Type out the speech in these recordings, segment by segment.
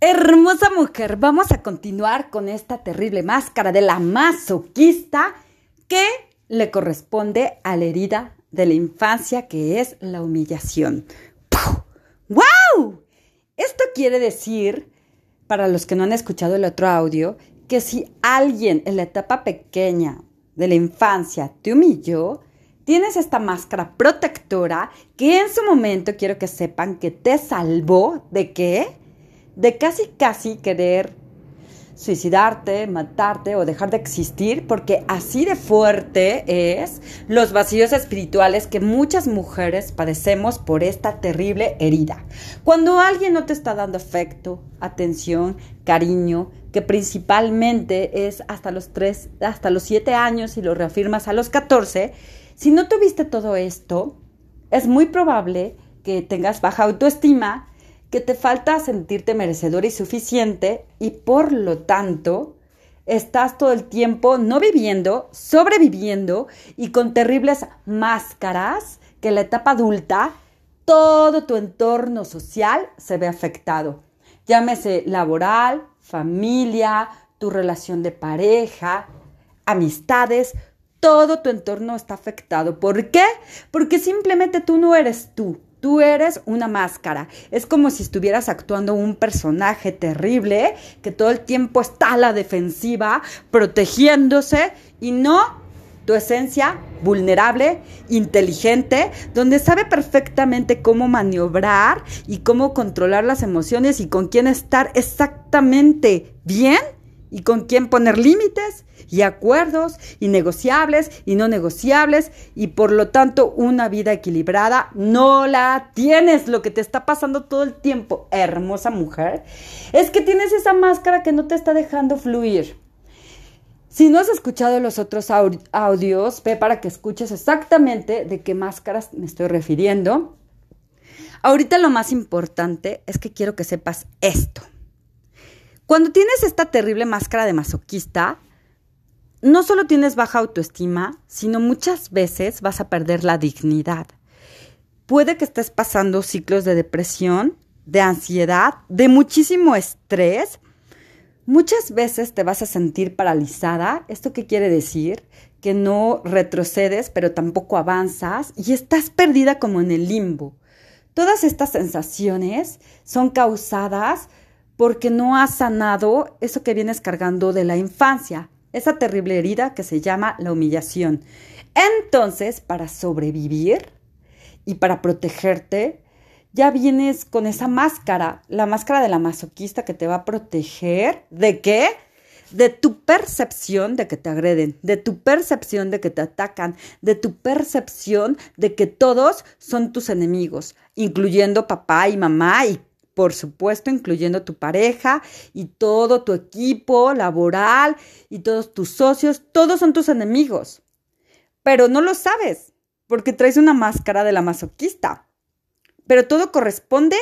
Hermosa mujer, vamos a continuar con esta terrible máscara de la masoquista que le corresponde a la herida de la infancia que es la humillación. ¡Wow! Esto quiere decir, para los que no han escuchado el otro audio, que si alguien en la etapa pequeña de la infancia te humilló, tienes esta máscara protectora que en su momento quiero que sepan que te salvó de qué? De casi casi querer suicidarte, matarte o dejar de existir, porque así de fuerte es los vacíos espirituales que muchas mujeres padecemos por esta terrible herida. Cuando alguien no te está dando afecto, atención, cariño, que principalmente es hasta los tres, hasta los siete años y lo reafirmas a los 14, si no tuviste todo esto, es muy probable que tengas baja autoestima, que te falta sentirte merecedor y suficiente y por lo tanto estás todo el tiempo no viviendo, sobreviviendo y con terribles máscaras que en la etapa adulta todo tu entorno social se ve afectado. Llámese laboral, familia, tu relación de pareja, amistades, todo tu entorno está afectado. ¿Por qué? Porque simplemente tú no eres tú. Tú eres una máscara. Es como si estuvieras actuando un personaje terrible que todo el tiempo está a la defensiva, protegiéndose y no tu esencia vulnerable, inteligente, donde sabe perfectamente cómo maniobrar y cómo controlar las emociones y con quién estar exactamente bien y con quién poner límites y acuerdos y negociables y no negociables y por lo tanto una vida equilibrada no la tienes. Lo que te está pasando todo el tiempo, hermosa mujer, es que tienes esa máscara que no te está dejando fluir. Si no has escuchado los otros audios, ve para que escuches exactamente de qué máscaras me estoy refiriendo. Ahorita lo más importante es que quiero que sepas esto. Cuando tienes esta terrible máscara de masoquista, no solo tienes baja autoestima, sino muchas veces vas a perder la dignidad. Puede que estés pasando ciclos de depresión, de ansiedad, de muchísimo estrés. Muchas veces te vas a sentir paralizada. ¿Esto qué quiere decir? Que no retrocedes, pero tampoco avanzas y estás perdida como en el limbo. Todas estas sensaciones son causadas porque no has sanado eso que vienes cargando de la infancia, esa terrible herida que se llama la humillación. Entonces, para sobrevivir y para protegerte, ya vienes con esa máscara, la máscara de la masoquista que te va a proteger de qué? De tu percepción de que te agreden, de tu percepción de que te atacan, de tu percepción de que todos son tus enemigos, incluyendo papá y mamá y por supuesto, incluyendo tu pareja y todo tu equipo laboral y todos tus socios, todos son tus enemigos. Pero no lo sabes, porque traes una máscara de la masoquista. Pero todo corresponde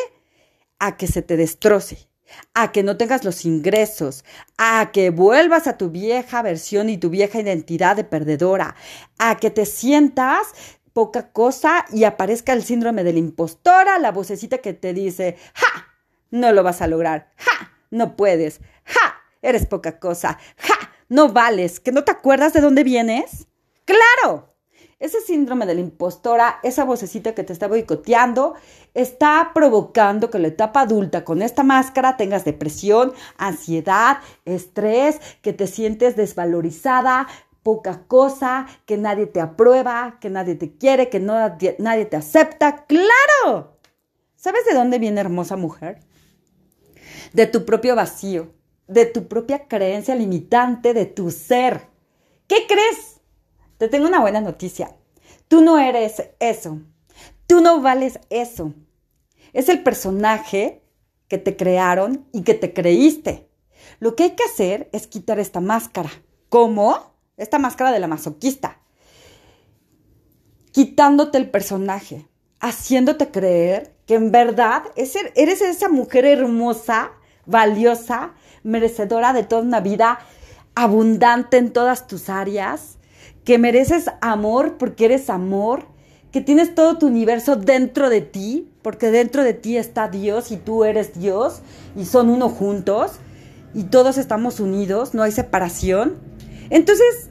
a que se te destroce, a que no tengas los ingresos, a que vuelvas a tu vieja versión y tu vieja identidad de perdedora, a que te sientas poca cosa y aparezca el síndrome de la impostora, la vocecita que te dice, ¡ja! No lo vas a lograr, ¡ja! No puedes, ¡ja! Eres poca cosa, ¡ja! No vales, ¿que no te acuerdas de dónde vienes? ¡Claro! Ese síndrome de la impostora, esa vocecita que te está boicoteando, está provocando que la etapa adulta con esta máscara tengas depresión, ansiedad, estrés, que te sientes desvalorizada, poca cosa, que nadie te aprueba, que nadie te quiere, que no, nadie te acepta. ¡Claro! ¿Sabes de dónde viene hermosa mujer? De tu propio vacío, de tu propia creencia limitante de tu ser. ¿Qué crees? Te tengo una buena noticia. Tú no eres eso. Tú no vales eso. Es el personaje que te crearon y que te creíste. Lo que hay que hacer es quitar esta máscara. ¿Cómo? esta máscara de la masoquista, quitándote el personaje, haciéndote creer que en verdad eres esa mujer hermosa, valiosa, merecedora de toda una vida abundante en todas tus áreas, que mereces amor porque eres amor, que tienes todo tu universo dentro de ti, porque dentro de ti está Dios y tú eres Dios y son uno juntos y todos estamos unidos, no hay separación. Entonces,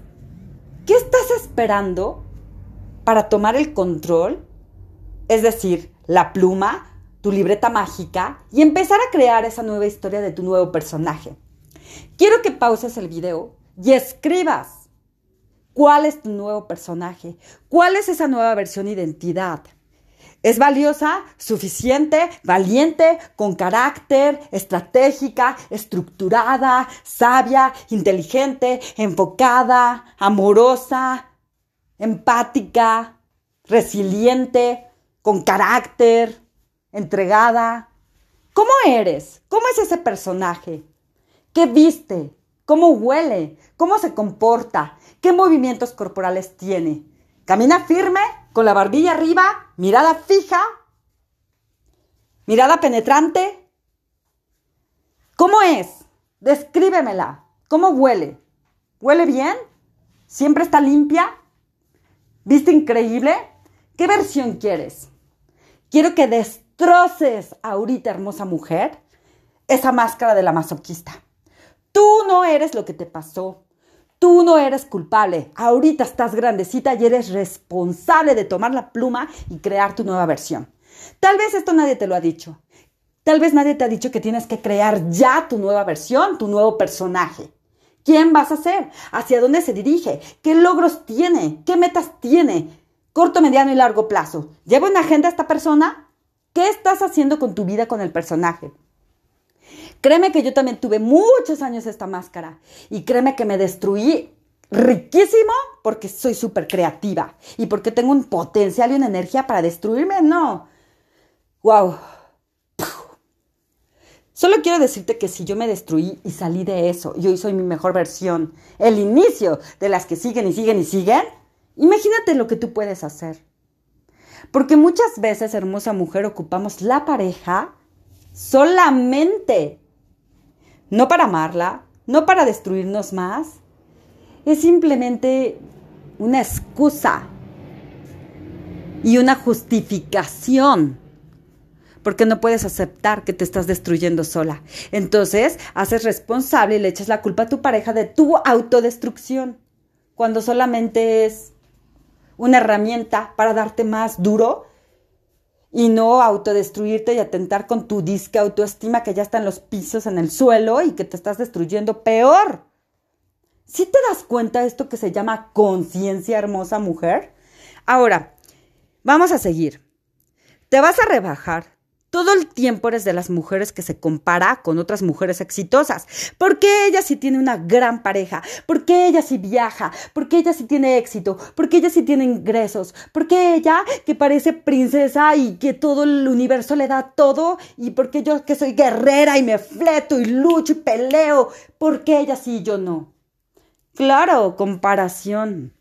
¿qué estás esperando para tomar el control? Es decir, la pluma, tu libreta mágica y empezar a crear esa nueva historia de tu nuevo personaje. Quiero que pauses el video y escribas cuál es tu nuevo personaje, cuál es esa nueva versión identidad. Es valiosa, suficiente, valiente, con carácter, estratégica, estructurada, sabia, inteligente, enfocada, amorosa, empática, resiliente, con carácter, entregada. ¿Cómo eres? ¿Cómo es ese personaje? ¿Qué viste? ¿Cómo huele? ¿Cómo se comporta? ¿Qué movimientos corporales tiene? ¿Camina firme? con la barbilla arriba, mirada fija, mirada penetrante. ¿Cómo es? Descríbemela. ¿Cómo huele? ¿Huele bien? ¿Siempre está limpia? ¿Viste increíble? ¿Qué versión quieres? Quiero que destroces ahorita, hermosa mujer, esa máscara de la masoquista. Tú no eres lo que te pasó. Tú no eres culpable. Ahorita estás grandecita y eres responsable de tomar la pluma y crear tu nueva versión. Tal vez esto nadie te lo ha dicho. Tal vez nadie te ha dicho que tienes que crear ya tu nueva versión, tu nuevo personaje. ¿Quién vas a ser? ¿Hacia dónde se dirige? ¿Qué logros tiene? ¿Qué metas tiene? Corto, mediano y largo plazo. ¿Lleva una agenda esta persona? ¿Qué estás haciendo con tu vida con el personaje? Créeme que yo también tuve muchos años esta máscara y créeme que me destruí riquísimo porque soy súper creativa y porque tengo un potencial y una energía para destruirme. No. Wow. Solo quiero decirte que si yo me destruí y salí de eso y hoy soy mi mejor versión, el inicio de las que siguen y siguen y siguen, imagínate lo que tú puedes hacer. Porque muchas veces, hermosa mujer, ocupamos la pareja solamente. No para amarla, no para destruirnos más. Es simplemente una excusa y una justificación. Porque no puedes aceptar que te estás destruyendo sola. Entonces, haces responsable y le echas la culpa a tu pareja de tu autodestrucción. Cuando solamente es una herramienta para darte más duro y no autodestruirte y atentar con tu disque autoestima que ya está en los pisos, en el suelo y que te estás destruyendo peor. ¿Sí te das cuenta de esto que se llama conciencia hermosa mujer? Ahora, vamos a seguir. Te vas a rebajar todo el tiempo eres de las mujeres que se compara con otras mujeres exitosas. Porque ella sí tiene una gran pareja, porque ella sí viaja, porque ella sí tiene éxito, porque ella sí tiene ingresos, porque ella que parece princesa y que todo el universo le da todo, y porque yo que soy guerrera y me fleto y lucho y peleo, porque ella sí y yo no. Claro, comparación.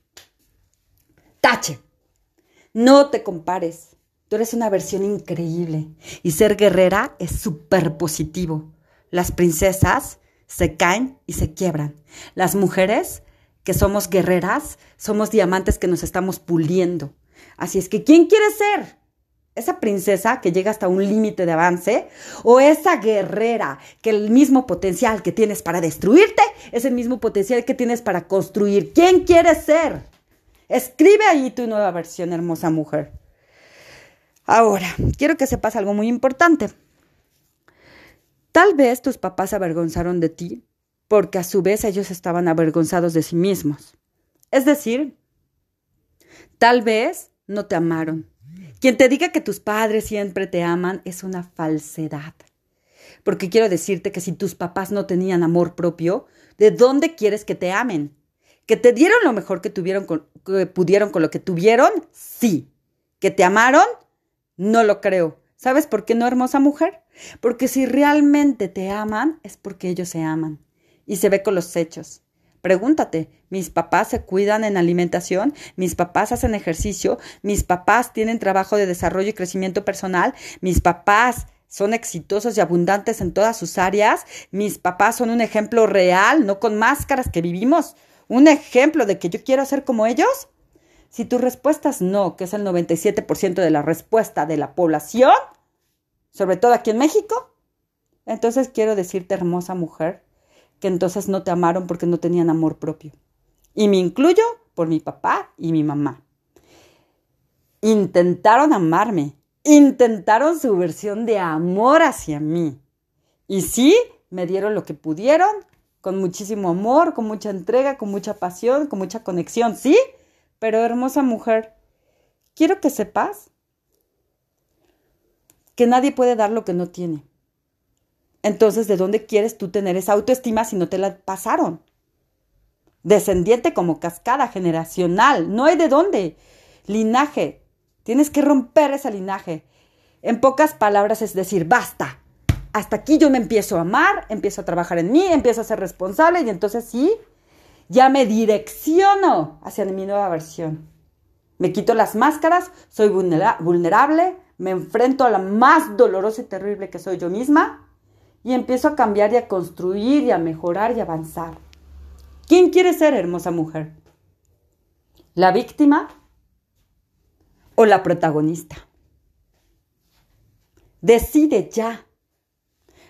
Tache. No te compares. Tú eres una versión increíble y ser guerrera es súper positivo. Las princesas se caen y se quiebran. Las mujeres que somos guerreras somos diamantes que nos estamos puliendo. Así es que, ¿quién quiere ser? ¿Esa princesa que llega hasta un límite de avance? ¿O esa guerrera que el mismo potencial que tienes para destruirte es el mismo potencial que tienes para construir? ¿Quién quiere ser? Escribe ahí tu nueva versión, hermosa mujer. Ahora, quiero que sepas algo muy importante. Tal vez tus papás avergonzaron de ti porque a su vez ellos estaban avergonzados de sí mismos. Es decir, tal vez no te amaron. Quien te diga que tus padres siempre te aman es una falsedad. Porque quiero decirte que si tus papás no tenían amor propio, ¿de dónde quieres que te amen? ¿Que te dieron lo mejor que, tuvieron que pudieron con lo que tuvieron? Sí. ¿Que te amaron? No lo creo. ¿Sabes por qué no, hermosa mujer? Porque si realmente te aman, es porque ellos se aman. Y se ve con los hechos. Pregúntate, ¿mis papás se cuidan en alimentación? ¿Mis papás hacen ejercicio? ¿Mis papás tienen trabajo de desarrollo y crecimiento personal? ¿Mis papás son exitosos y abundantes en todas sus áreas? ¿Mis papás son un ejemplo real, no con máscaras que vivimos? ¿Un ejemplo de que yo quiero ser como ellos? Si tu respuesta es no, que es el 97% de la respuesta de la población, sobre todo aquí en México, entonces quiero decirte, hermosa mujer, que entonces no te amaron porque no tenían amor propio. Y me incluyo por mi papá y mi mamá. Intentaron amarme, intentaron su versión de amor hacia mí. Y sí, me dieron lo que pudieron, con muchísimo amor, con mucha entrega, con mucha pasión, con mucha conexión, sí, pero hermosa mujer, quiero que sepas que nadie puede dar lo que no tiene. Entonces, ¿de dónde quieres tú tener esa autoestima si no te la pasaron? Descendiente como cascada generacional, no hay de dónde. Linaje, tienes que romper ese linaje. En pocas palabras es decir, basta. Hasta aquí yo me empiezo a amar, empiezo a trabajar en mí, empiezo a ser responsable y entonces sí, ya me direcciono hacia mi nueva versión. Me quito las máscaras, soy vulnerable, me enfrento a la más dolorosa y terrible que soy yo misma y empiezo a cambiar y a construir y a mejorar y avanzar. ¿Quién quiere ser hermosa mujer? ¿La víctima o la protagonista? Decide ya,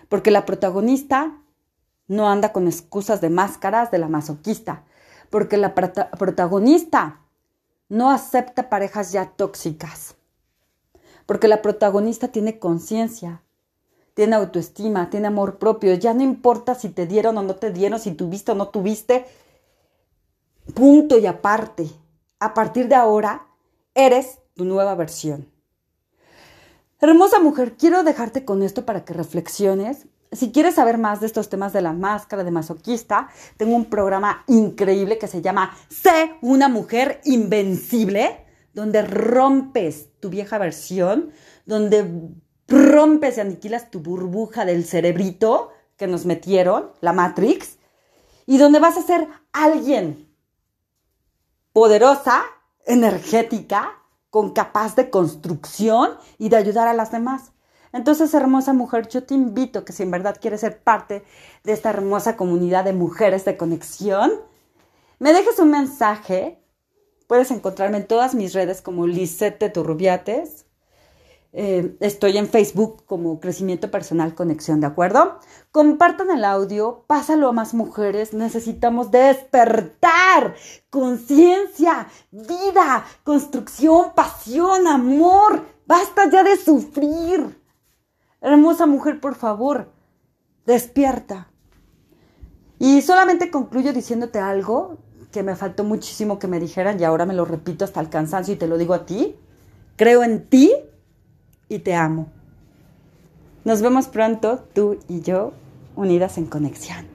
porque la protagonista no anda con excusas de máscaras de la masoquista, porque la protagonista no acepta parejas ya tóxicas, porque la protagonista tiene conciencia tiene autoestima, tiene amor propio. Ya no importa si te dieron o no te dieron, si tuviste o no tuviste. Punto y aparte. A partir de ahora, eres tu nueva versión. Hermosa mujer, quiero dejarte con esto para que reflexiones. Si quieres saber más de estos temas de la máscara de masoquista, tengo un programa increíble que se llama Sé una mujer invencible, donde rompes tu vieja versión, donde rompes y aniquilas tu burbuja del cerebrito que nos metieron, la Matrix, y donde vas a ser alguien poderosa, energética, con capaz de construcción y de ayudar a las demás. Entonces, hermosa mujer, yo te invito que si en verdad quieres ser parte de esta hermosa comunidad de mujeres de conexión, me dejes un mensaje. Puedes encontrarme en todas mis redes como Lisette Turrubiates eh, estoy en Facebook como Crecimiento Personal Conexión, ¿de acuerdo? Compartan el audio, pásalo a más mujeres. Necesitamos despertar conciencia, vida, construcción, pasión, amor. Basta ya de sufrir. Hermosa mujer, por favor, despierta. Y solamente concluyo diciéndote algo que me faltó muchísimo que me dijeran y ahora me lo repito hasta el cansancio y te lo digo a ti. Creo en ti y te amo. Nos vemos pronto, tú y yo, unidas en conexión.